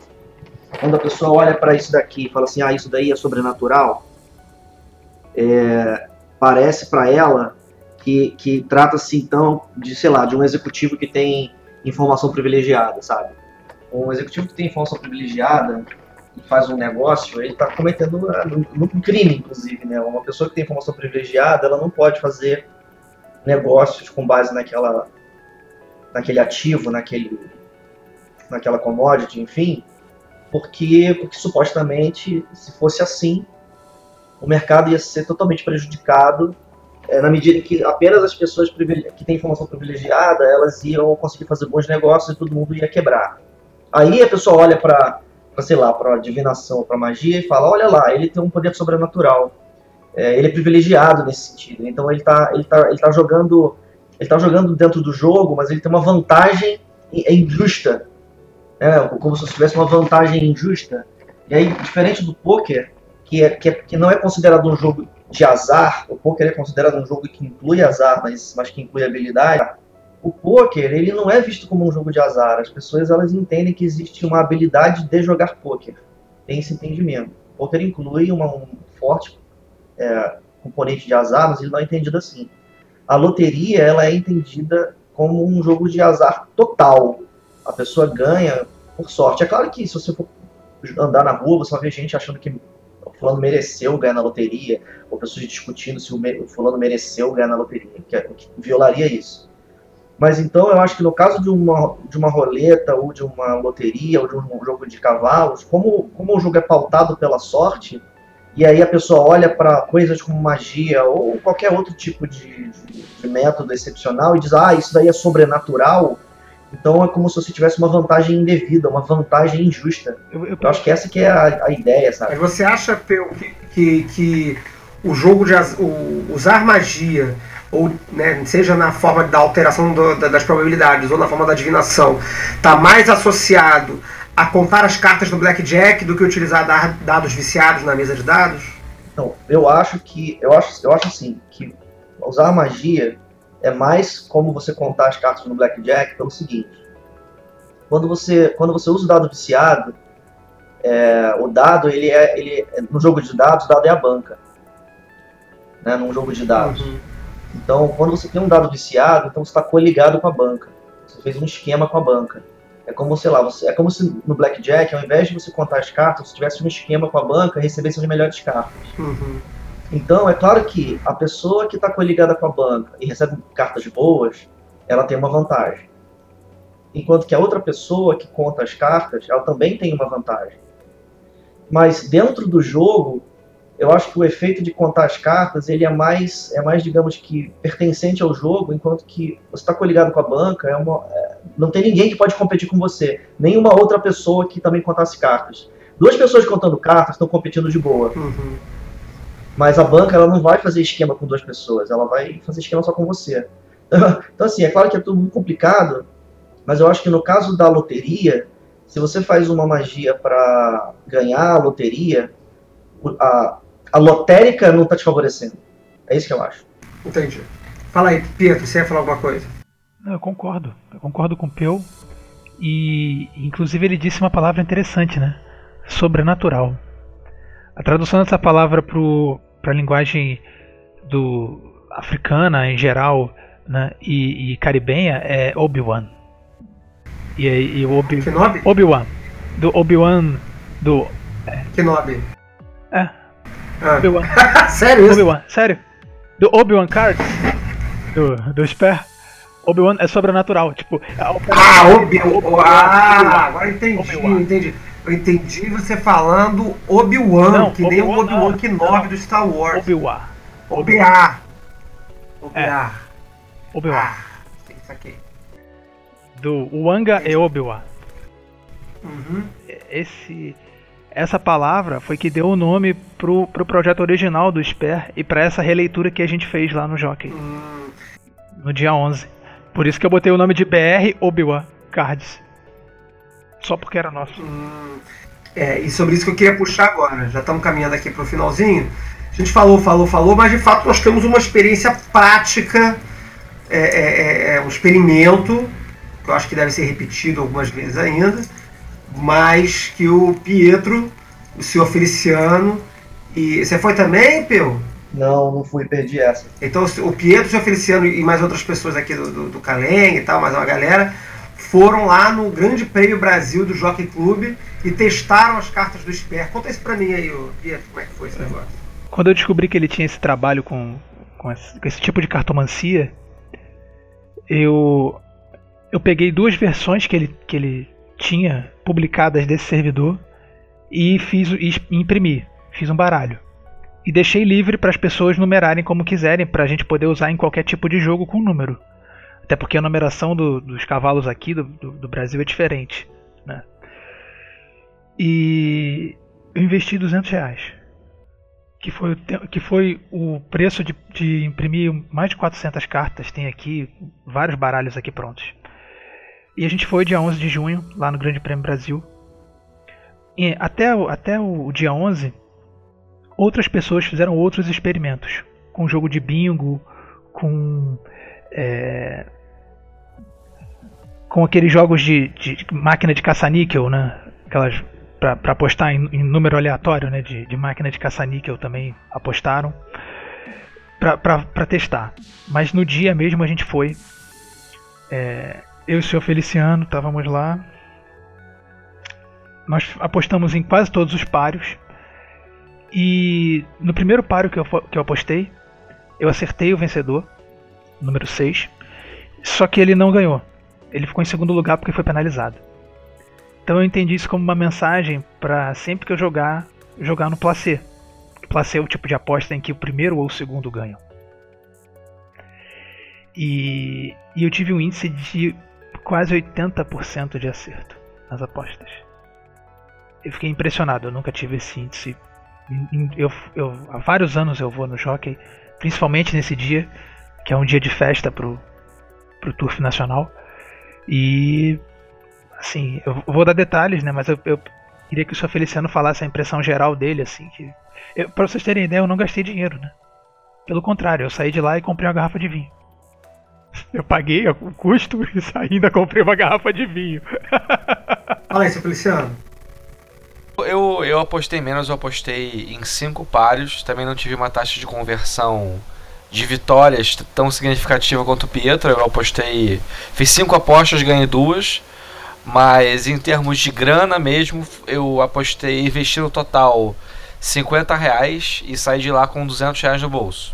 Quando a pessoa olha para isso daqui e fala assim, ah, isso daí é sobrenatural, é, parece para ela que, que trata-se então de, sei lá, de um executivo que tem informação privilegiada, sabe? Um executivo que tem informação privilegiada e faz um negócio, ele está cometendo um, um crime, inclusive, né? Uma pessoa que tem informação privilegiada, ela não pode fazer negócios com base naquela, naquele ativo, naquele, naquela commodity, enfim, porque, porque supostamente, se fosse assim, o mercado ia ser totalmente prejudicado é, na medida que apenas as pessoas que têm informação privilegiada elas iam conseguir fazer bons negócios e todo mundo ia quebrar. Aí a pessoa olha para, sei lá, para divinação, para magia e fala, olha lá, ele tem um poder sobrenatural. É, ele é privilegiado nesse sentido. Então ele está ele tá, ele tá jogando ele tá jogando dentro do jogo, mas ele tem uma vantagem é injusta. É, como se tivesse uma vantagem injusta. E aí, diferente do poker, que, é, que, é, que não é considerado um jogo de azar, o poker é considerado um jogo que inclui azar, mas, mas que inclui habilidade. O poker, ele não é visto como um jogo de azar. As pessoas elas entendem que existe uma habilidade de jogar poker. Tem esse entendimento. O poker inclui uma, um forte é, componente de azar, mas ele não é entendido assim. A loteria, ela é entendida como um jogo de azar total. A pessoa ganha por sorte. É claro que se você for andar na rua, você vai ver gente achando que fulano mereceu ganhar na loteria, ou pessoas discutindo se o, fulano mereceu ganhar na loteria, que, é, que violaria isso. Mas então eu acho que no caso de uma, de uma roleta, ou de uma loteria, ou de um jogo de cavalos, como, como o jogo é pautado pela sorte, e aí a pessoa olha para coisas como magia ou qualquer outro tipo de, de, de, método excepcional e diz, ah, isso daí é sobrenatural, então é como se você tivesse uma vantagem indevida, uma vantagem injusta. Eu, eu... eu acho que essa que é a, a ideia, sabe? Mas você acha, Peu, que, que, que o jogo de o, usar magia ou né, seja na forma da alteração do, das probabilidades ou na forma da adivinação, está mais associado a contar as cartas no blackjack do que utilizar dados viciados na mesa de dados? Então, eu acho que eu acho, eu acho assim que usar magia é mais como você contar as cartas no blackjack pelo seguinte: quando você quando você usa o dado viciado, é, o dado ele é ele no jogo de dados o dado é a banca, né? Num jogo de dados. Uhum. Então, quando você tem um dado viciado, então você está coligado com a banca. Você fez um esquema com a banca. É como, sei lá, você, é como se no Blackjack, ao invés de você contar as cartas, você tivesse um esquema com a banca e recebesse as melhores cartas. Uhum. Então, é claro que a pessoa que está coligada com a banca e recebe cartas boas, ela tem uma vantagem. Enquanto que a outra pessoa que conta as cartas, ela também tem uma vantagem. Mas dentro do jogo, eu acho que o efeito de contar as cartas ele é mais, é mais digamos que pertencente ao jogo, enquanto que você está coligado com a banca, é uma, é, não tem ninguém que pode competir com você, nenhuma outra pessoa que também contasse cartas. Duas pessoas contando cartas estão competindo de boa. Uhum. Mas a banca ela não vai fazer esquema com duas pessoas, ela vai fazer esquema só com você. Então assim, é claro que é tudo muito complicado, mas eu acho que no caso da loteria, se você faz uma magia para ganhar a loteria, a, a lotérica não está te favorecendo. É isso que eu acho. Entendi. Fala aí, Pietro, você ia falar alguma coisa? Eu concordo. Eu concordo com o Peu. E, inclusive, ele disse uma palavra interessante, né? Sobrenatural. A tradução dessa palavra para a linguagem do africana em geral né, e, e caribenha é Obi-Wan. E, e Obi, Obi-Wan. Do Obi-Wan do. É. Kenobi. É, ah. Obi-Wan. sério Obi-Wan, sério. Do Obi-Wan Card, do, do Spare, Obi-Wan é sobrenatural. Tipo, ah, Obi-Wan. Ah, agora entendi, entendi. Eu entendi você falando Obi-Wan, que Obi nem o Obi-Wan Kenobi do Star Wars. Obi-Wan. Obi-Wan. Obi-Wan. É. Obi-Wan. Ah, isso aqui. Do Wanga e Obi-Wan. Uhum. Esse essa palavra foi que deu o nome pro, pro projeto original do Sper e para essa releitura que a gente fez lá no Jockey. Hum. No dia 11. Por isso que eu botei o nome de BR Obi-Wan Cards. Só porque era nosso. Hum. É, e sobre isso que eu queria puxar agora. Já estamos caminhando aqui pro finalzinho. A gente falou, falou, falou, mas de fato nós temos uma experiência prática, é, é, é, é um experimento, que eu acho que deve ser repetido algumas vezes ainda mas que o Pietro, o senhor Feliciano, e você foi também, Peu? Não, não fui, perdi essa. Então o Pietro, o senhor Feliciano e mais outras pessoas aqui do, do, do Caleng e tal, mais uma galera, foram lá no Grande Prêmio Brasil do Jockey Club e testaram as cartas do Sper. Conta isso pra mim aí, Pietro, como é que foi esse negócio? Quando eu descobri que ele tinha esse trabalho com, com, esse, com esse tipo de cartomancia, eu eu peguei duas versões que ele, que ele tinha publicadas desse servidor e fiz e imprimi, fiz um baralho. E deixei livre para as pessoas numerarem como quiserem, para a gente poder usar em qualquer tipo de jogo com número. Até porque a numeração do, dos cavalos aqui do, do, do, Brasil é diferente. Né? E eu investi 200 reais. que foi, que foi o preço de, de imprimir mais de 400 cartas. Tem aqui vários baralhos aqui prontos. E a gente foi dia 11 de junho, lá no Grande Prêmio Brasil. E até, até o dia 11, outras pessoas fizeram outros experimentos. Com jogo de bingo, com. é, com aqueles jogos de, de máquina de caça-níquel, né? Aquelas para apostar em, em número aleatório, né? De, de máquina de caça-níquel também apostaram para testar. Mas no dia mesmo a gente foi. é, eu e o senhor Feliciano estávamos lá. Nós apostamos em quase todos os páreos. E no primeiro páreo que eu, que eu apostei, eu acertei o vencedor, número 6. Só que ele não ganhou. Ele ficou em segundo lugar porque foi penalizado. Então eu entendi isso como uma mensagem para sempre que eu jogar, jogar no placê. Placê é o tipo de aposta em que o primeiro ou o segundo ganham. E, e eu tive um índice de quase 80% de acerto nas apostas. Eu fiquei impressionado, eu nunca tive esse índice. Eu, eu- há vários anos eu vou no jockey, principalmente nesse dia, que é um dia de festa pro, pro Turf Nacional. E assim, eu vou dar detalhes, né? Mas eu, eu queria que o Sr. Feliciano falasse a impressão geral dele, assim, que. Eu, pra vocês terem ideia, eu não gastei dinheiro, né? Pelo contrário, eu saí de lá e comprei uma garrafa de vinho. Eu paguei o custo e ainda comprei uma garrafa de vinho. Fala aí, seu Feliciano. Eu, eu apostei menos, eu apostei em cinco páreos. Também não tive uma taxa de conversão de vitórias tão significativa quanto o Pietro. Eu apostei. Fiz cinco apostas, ganhei duas. Mas em termos de grana mesmo, eu apostei, investi no total 50 reais e saí de lá com 200 reais no bolso.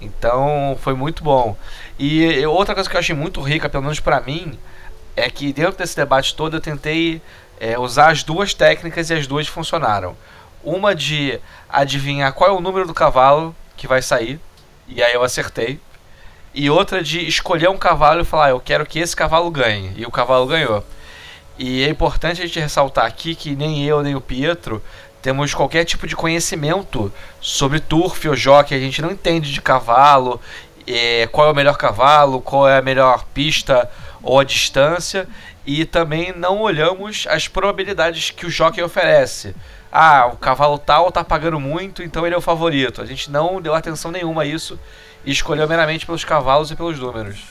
Então foi muito bom. E outra coisa que eu achei muito rica, pelo menos pra mim, é que dentro desse debate todo eu tentei é, usar as duas técnicas e as duas funcionaram. Uma de adivinhar qual é o número do cavalo que vai sair, e aí eu acertei. E outra de escolher um cavalo e falar, "Ah, eu quero que esse cavalo ganhe, e o cavalo ganhou. E é importante a gente ressaltar aqui que nem eu nem o Pietro temos qualquer tipo de conhecimento sobre turf ou jockey, a gente não entende de cavalo, é, qual é o melhor cavalo, qual é a melhor pista ou a distância, e também não olhamos as probabilidades que o jockey oferece. Ah, o cavalo tal tá pagando muito, então ele é o favorito. A gente não deu atenção nenhuma a isso e escolheu meramente pelos cavalos e pelos números.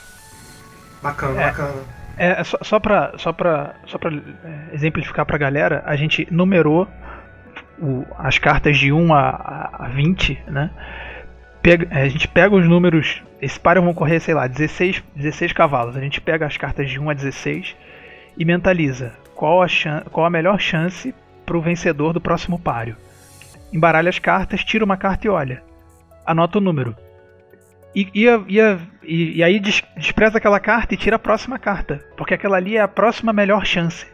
Bacana, É. bacana. É, só, só pra, só pra, só pra é, exemplificar pra galera, a gente numerou o- as cartas de 1 a, a, a 20, né? Pega- a gente pega os números. Esse páreo vão correr, sei lá, 16, 16 cavalos. A gente pega as cartas de 1 a 16 e mentaliza qual a, chan qual a melhor chance pro vencedor do próximo páreo. Embaralha as cartas, tira uma carta e olha. Anota o número. E, e, e, e- aí des- despreza aquela carta e tira a próxima carta. Porque aquela ali é a próxima melhor chance.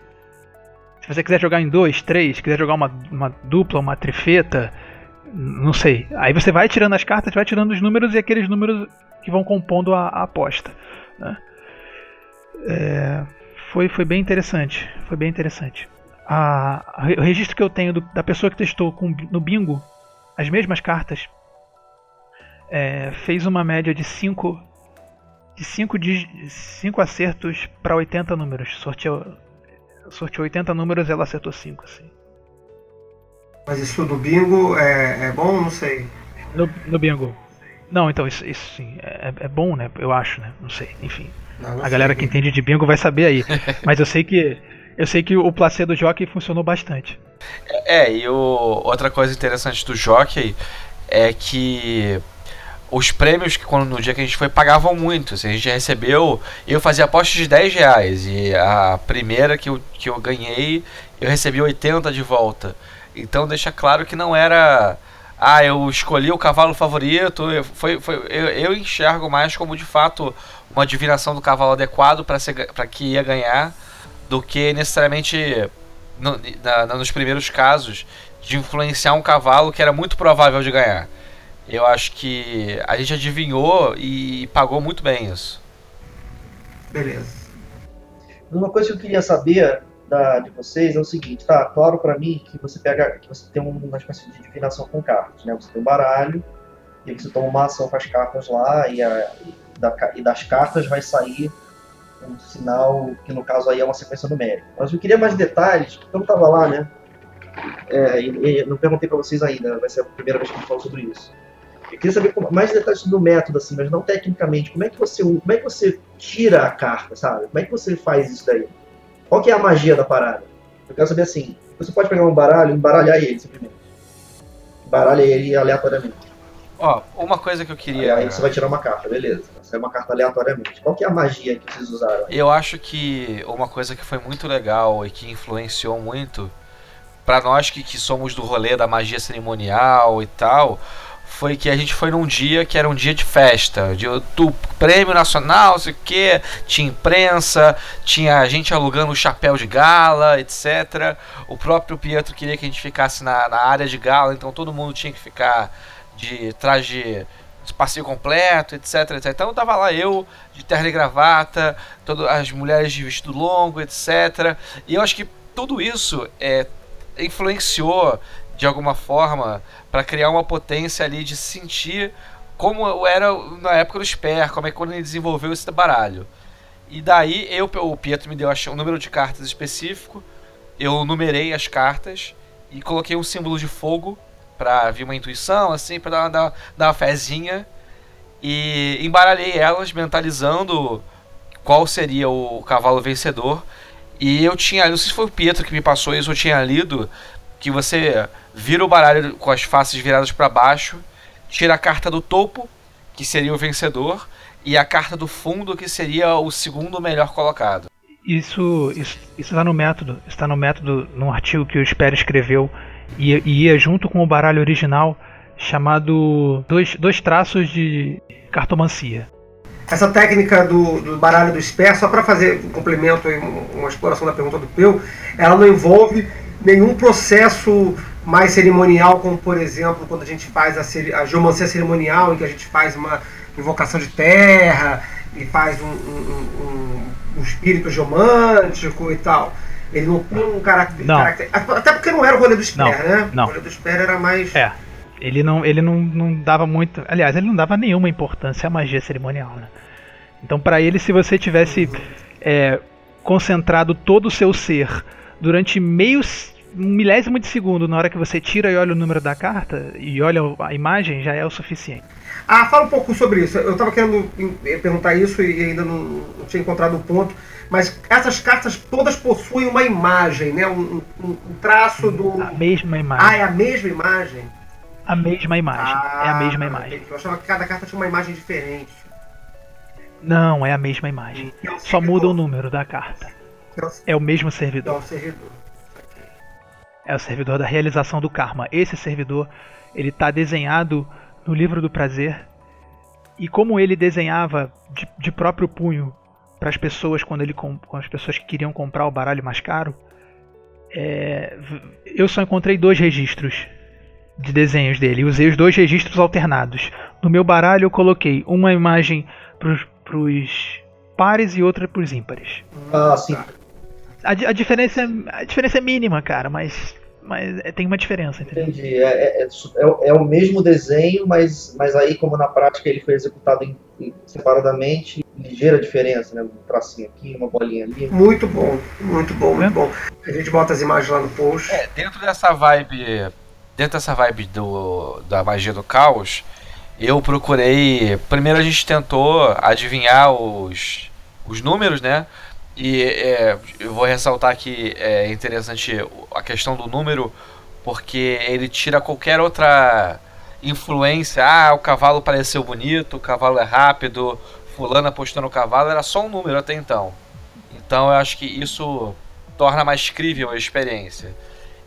Se você quiser jogar em dois, três, quiser jogar uma, uma dupla, uma trifeta, não sei. Aí você vai tirando as cartas, vai tirando os números e aqueles números que vão compondo a, a aposta. né? É, foi, foi bem interessante. Foi bem interessante. A- o registro que eu tenho do- da pessoa que testou com, no bingo as mesmas cartas é, fez uma média de 5 de 5 de cinco acertos para 80 números. Sorteou, sorteou 80 números e ela acertou 5. Assim. Mas isso do bingo é, é bom? Não sei. No, no bingo. Não, então isso, isso sim, é, é bom, né? Eu acho, né? Não sei, enfim. Não, não A galera sei. que entende de bingo vai saber aí. Mas eu sei que eu sei que o placê do jockey funcionou bastante. É, e o, outra coisa interessante do jockey é que os prêmios que quando no dia que a gente foi pagavam muito. Assim, a gente recebeu. Eu fazia apostas de 10 reais. E a primeira que eu, que eu ganhei, eu recebi 80 de volta. Então deixa claro que não era. Ah, eu escolhi o cavalo favorito. Eu, foi, foi, eu, eu enxergo mais como de fato uma divinação do cavalo adequado para que ia ganhar do que necessariamente no- na- na- nos primeiros casos de influenciar um cavalo que era muito provável de ganhar. Eu acho que a gente adivinhou e pagou muito bem isso. Beleza. Uma coisa que eu queria saber, da, de vocês é o seguinte, tá claro para mim que você pega, que você tem uma espécie de divinação com cartas, né? Você tem um baralho e você toma uma ação com as cartas lá e, a, e, da, e das cartas vai sair um sinal que no caso aí é uma sequência numérica. Mas eu queria mais detalhes, porque eu não estava lá, né? É, e, e não perguntei para vocês ainda, vai ser a primeira vez que eu falo sobre isso. Eu queria saber mais detalhes do método, assim, mas não tecnicamente. Como é que você, como é que você tira a carta, sabe? Como é que você faz isso daí? Qual que é a magia da parada? Eu quero saber assim. Você pode pegar um baralho e embaralhar ele simplesmente. Embaralha ele aleatoriamente. Ó, uma coisa que eu queria. Aí você vai tirar uma carta, beleza. Sai uma carta aleatoriamente. Qual que é a magia que vocês usaram? Aí? Eu acho que uma coisa que foi muito legal e que influenciou muito para nós que, que somos do rolê da magia cerimonial e tal, foi que a gente foi num dia que era um dia de festa, de, do prêmio nacional, sei o que, tinha imprensa, tinha gente alugando chapéu de gala, etc. O próprio Pietro queria que a gente ficasse na, na área de gala, então todo mundo tinha que ficar de traje de passeio completo, etc, etc. Então tava lá eu de terno e gravata, todo, as mulheres de vestido longo, etc. E eu acho que tudo isso é, influenciou de alguma forma para criar uma potência ali de sentir como era na época do Sper, como é que quando ele desenvolveu esse baralho. E daí eu, o Pietro me deu um número de cartas específico, eu numerei as cartas e coloquei um símbolo de fogo para vir uma intuição, assim, para dar, dar, uma fezinha. E embaralhei elas, mentalizando qual seria o cavalo vencedor. E eu tinha, não sei se foi o Pietro que me passou isso, eu tinha lido que você vira o baralho com as faces viradas para baixo, tira a carta do topo, que seria o vencedor, e a carta do fundo, que seria o segundo melhor colocado. Isso, isso, isso está no método, está no método, num artigo que o Sper escreveu e, e ia junto com o baralho original chamado dois, dois traços de cartomancia. Essa técnica do, do baralho do Sper, só para fazer um complemento e uma exploração da pergunta do Peu, ela não envolve nenhum processo mais cerimonial, como por exemplo quando a gente faz a, a geomancia cerimonial, em que a gente faz uma invocação de terra e faz um, um, um, um espírito geomântico e tal. Ele não tem um caráter, Não. caráter- Até porque não era o rolê do Sper, né? não. O rolê do Sper era mais. É. Ele não, ele não, não dava muito. Aliás, ele não dava nenhuma importância à magia cerimonial, né? Então, pra ele, se você tivesse é, concentrado todo o seu ser durante meio um milésimo de segundo na hora que você tira e olha o número da carta e olha a imagem, já é o suficiente. Ah, fala um pouco sobre isso. Eu estava querendo eh, perguntar isso e ainda não, tinha encontrado o ponto. Mas essas cartas todas possuem uma imagem, né? Um, um- um traço do. A mesma Ah, imagem. é a mesma imagem? A mesma imagem. É a mesma Ah, imagem. entendi. Eu achava que cada carta tinha uma imagem diferente. Não, é a mesma imagem. É Só muda o número da carta. É o- É o mesmo É servidor. o servidor. É o servidor da realização do karma. Esse servidor, ele está desenhado no livro do prazer. E como ele desenhava de, de próprio punho para as pessoas quando ele com as pessoas que queriam comprar o baralho mais caro, é, eu só encontrei dois registros de desenhos dele. Usei os dois registros alternados. No meu baralho eu coloquei uma imagem para os pares e outra para os ímpares. Ah, sim. A, a diferença, é- a diferença é mínima, cara, mas, mas é- tem uma diferença, entendeu? Entendi. É, é, é, é- é o mesmo desenho, mas, mas aí, como na prática ele foi executado em- em- separadamente, ligeira diferença, né? Um tracinho aqui, uma bolinha ali. Muito bom, muito bom, muito bom. A gente bota as imagens lá no post. É, dentro dessa vibe. Dentro dessa vibe do, da magia do caos, eu procurei. Primeiro a gente tentou adivinhar os, os números, né? E é, eu vou ressaltar que é interessante a questão do número, porque ele tira qualquer outra influência. Ah, o cavalo pareceu bonito, o cavalo é rápido, fulano apostou no cavalo, era só um número até então. Então eu acho que isso torna mais crível a experiência.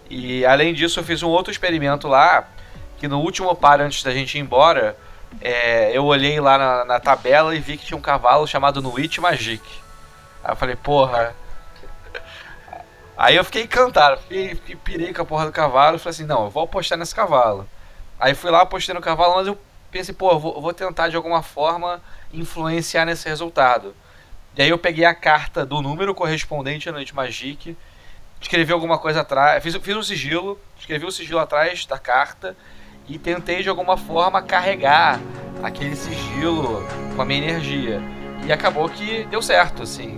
E além disso, eu fiz um outro experimento lá, que no último par antes da gente ir embora, é, eu olhei lá na, na tabela e vi que tinha um cavalo chamado Nuit Magic. Aí eu falei, porra. Aí eu fiquei encantado, fiquei, pirei com a porra do cavalo falei assim, não, eu vou apostar nesse cavalo. Aí fui lá, apostei no cavalo, mas eu pensei, pô, eu vou, eu vou tentar de alguma forma influenciar nesse resultado. E aí eu peguei a carta do número correspondente à Noite Magic escrevi alguma coisa atrás, fiz, fiz um sigilo, escrevi um sigilo atrás da carta e tentei de alguma forma carregar aquele sigilo com a minha energia. E acabou que deu certo, assim.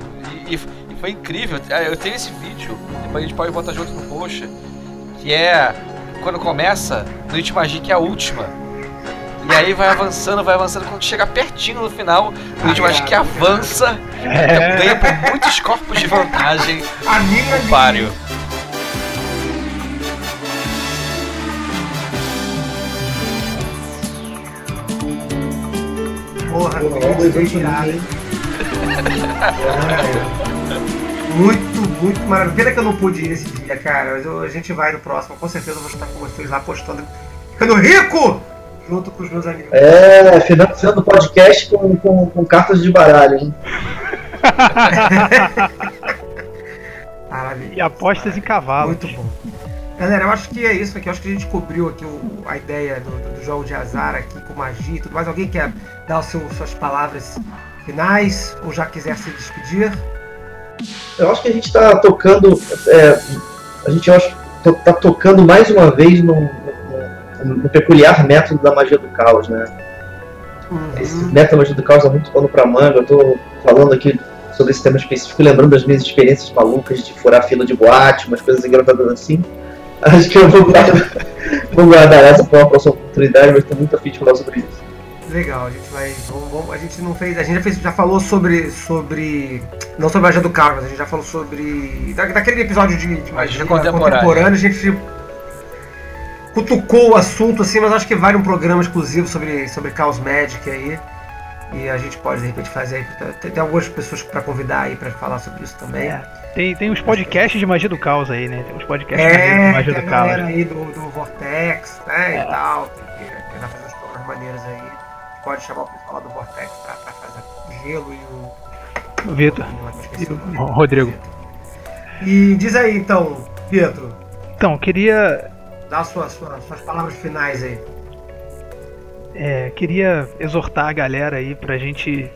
E, e foi incrível. É, eu tenho esse vídeo, depois a gente pode botar junto no post, que é quando começa, no It Magia, que é a última. E aí vai avançando, vai avançando. Quando chega pertinho no final, o It Magia que avança, é. ganha por muitos corpos de vantagem o páreo. Porra, Porra, Muito, muito maravilhoso. Pena que eu não pude ir nesse dia, cara. Mas eu, a gente vai no próximo. Com certeza eu vou estar com vocês lá postando. Ficando rico! Junto com os meus amigos. É, financiando o podcast com, com, com cartas de baralho, hein? e apostas em cavalo. Muito bom. Galera, eu acho que é isso aqui. Eu acho que a gente cobriu aqui o, a ideia do, do, jogo de azar aqui com magia e tudo mais. Alguém quer dar seu, suas palavras finais ou já quiser se despedir? Eu acho que a gente está tocando. É, a gente está tocando mais uma vez no, no, no, peculiar método da magia do caos, né? Uhum. Esse método da magia do caos é muito pano para manga. Eu estou falando aqui sobre esse tema específico, lembrando das minhas experiências malucas de furar fila de boate, umas coisas engraçadas assim. Acho que eu vou guardar, vou guardar essa para uma próxima oportunidade, mas estou muito afim de falar sobre isso. Legal, a gente vai. Vamos, vamos, a gente não fez. A gente já, fez, já falou sobre. sobre. Não sobre a magia do Carlos, a gente já falou sobre. Da, daquele episódio de, de magia, contemporânea. A gente cutucou o assunto assim, mas acho que vale um programa exclusivo sobre, sobre Chaos Magic aí. E a gente pode de repente fazer aí. Tem, tem algumas pessoas para convidar aí para falar sobre isso também. É. Tem, tem uns podcasts de magia do caos aí, né? Tem uns podcasts é, de magia do caos. aí do, do Vortex, né? É. E tal. Tem, tem, fazer umas programas maneiras aí pode chamar o pessoal do Vortex pra, pra fazer o gelo e o. Vitor. O Rodrigo. E diz aí então, Pietro. Então, queria. Dá suas, suas, suas palavras finais aí. É, queria exortar a galera aí pra gente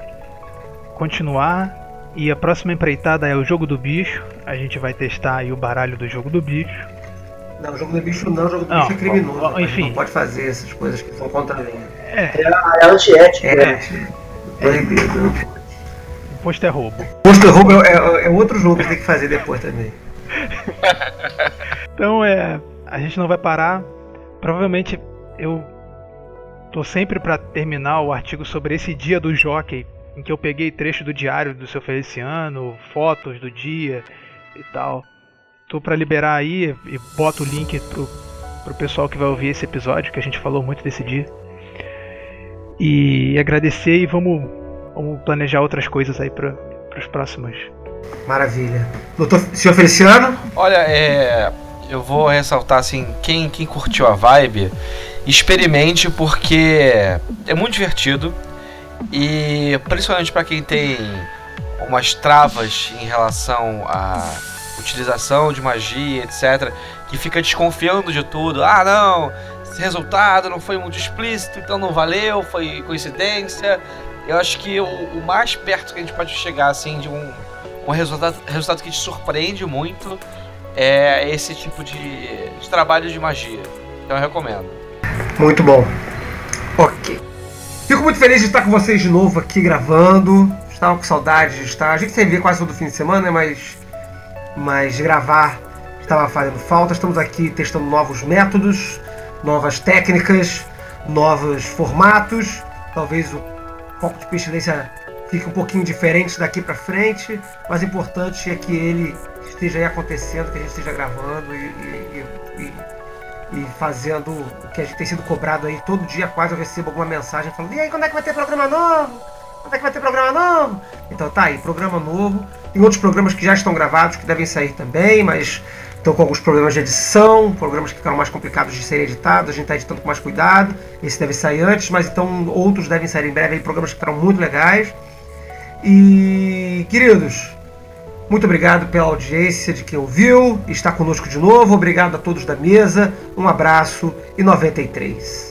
continuar. E a próxima empreitada é o jogo do bicho. A gente vai testar aí o baralho do jogo do bicho. Não, o jogo do bicho não, o jogo do não, bicho é criminoso. enfim. Não pode fazer essas coisas que são contra a lei. É, é, é antiético, é, né? É Imposto é roubo. Imposto é roubo é, é, é, outro jogo que tem que fazer depois também. então é. A gente não vai parar. Provavelmente eu tô sempre para terminar o artigo sobre esse dia do jockey, em que eu peguei trecho do diário do seu Feliciano, fotos do dia e tal. Tô para liberar aí e boto o link pro, pro pessoal que vai ouvir esse episódio, que a gente falou muito desse dia e agradecer e vamos, vamos planejar outras coisas aí para os próximos. Maravilha. Doutor, senhor Feliciano? Olha, é, eu vou ressaltar assim, quem, quem curtiu a vibe, experimente porque é muito divertido e principalmente para quem tem umas travas em relação à utilização de magia, etc, que fica desconfiando de tudo. Ah, não, esse resultado não foi muito explícito, então não valeu, foi coincidência. Eu acho que o, o mais perto que a gente pode chegar assim de um, um resultado, resultado que te surpreende muito é esse tipo de, de trabalho de magia. Então eu recomendo. Muito bom. Ok. Fico muito feliz de estar com vocês de novo aqui gravando. Estava com saudade de estar. A gente sempre vê quase todo fim de semana, mas, mas gravar estava fazendo falta. Estamos aqui testando novos métodos novas técnicas, novos formatos. Talvez o foco de pestilência fique um pouquinho diferente daqui para frente, mas o importante é que ele esteja aí acontecendo, que a gente esteja gravando e, e, e, e, fazendo o que a gente tem sido cobrado aí. Todo dia quase eu recebo alguma mensagem falando: e aí, quando é que vai ter programa novo? Quando é que vai ter programa novo? Então tá aí, programa novo. Tem outros programas que já estão gravados que devem sair também, mas estão com alguns problemas de edição, programas que ficaram mais complicados de serem editados, a gente está editando com mais cuidado. Esse deve sair antes, mas então outros devem sair em breve, aí, programas que ficaram muito legais. E, queridos, muito obrigado pela audiência de quem ouviu, está conosco de novo. Obrigado a todos da mesa, um abraço e 93.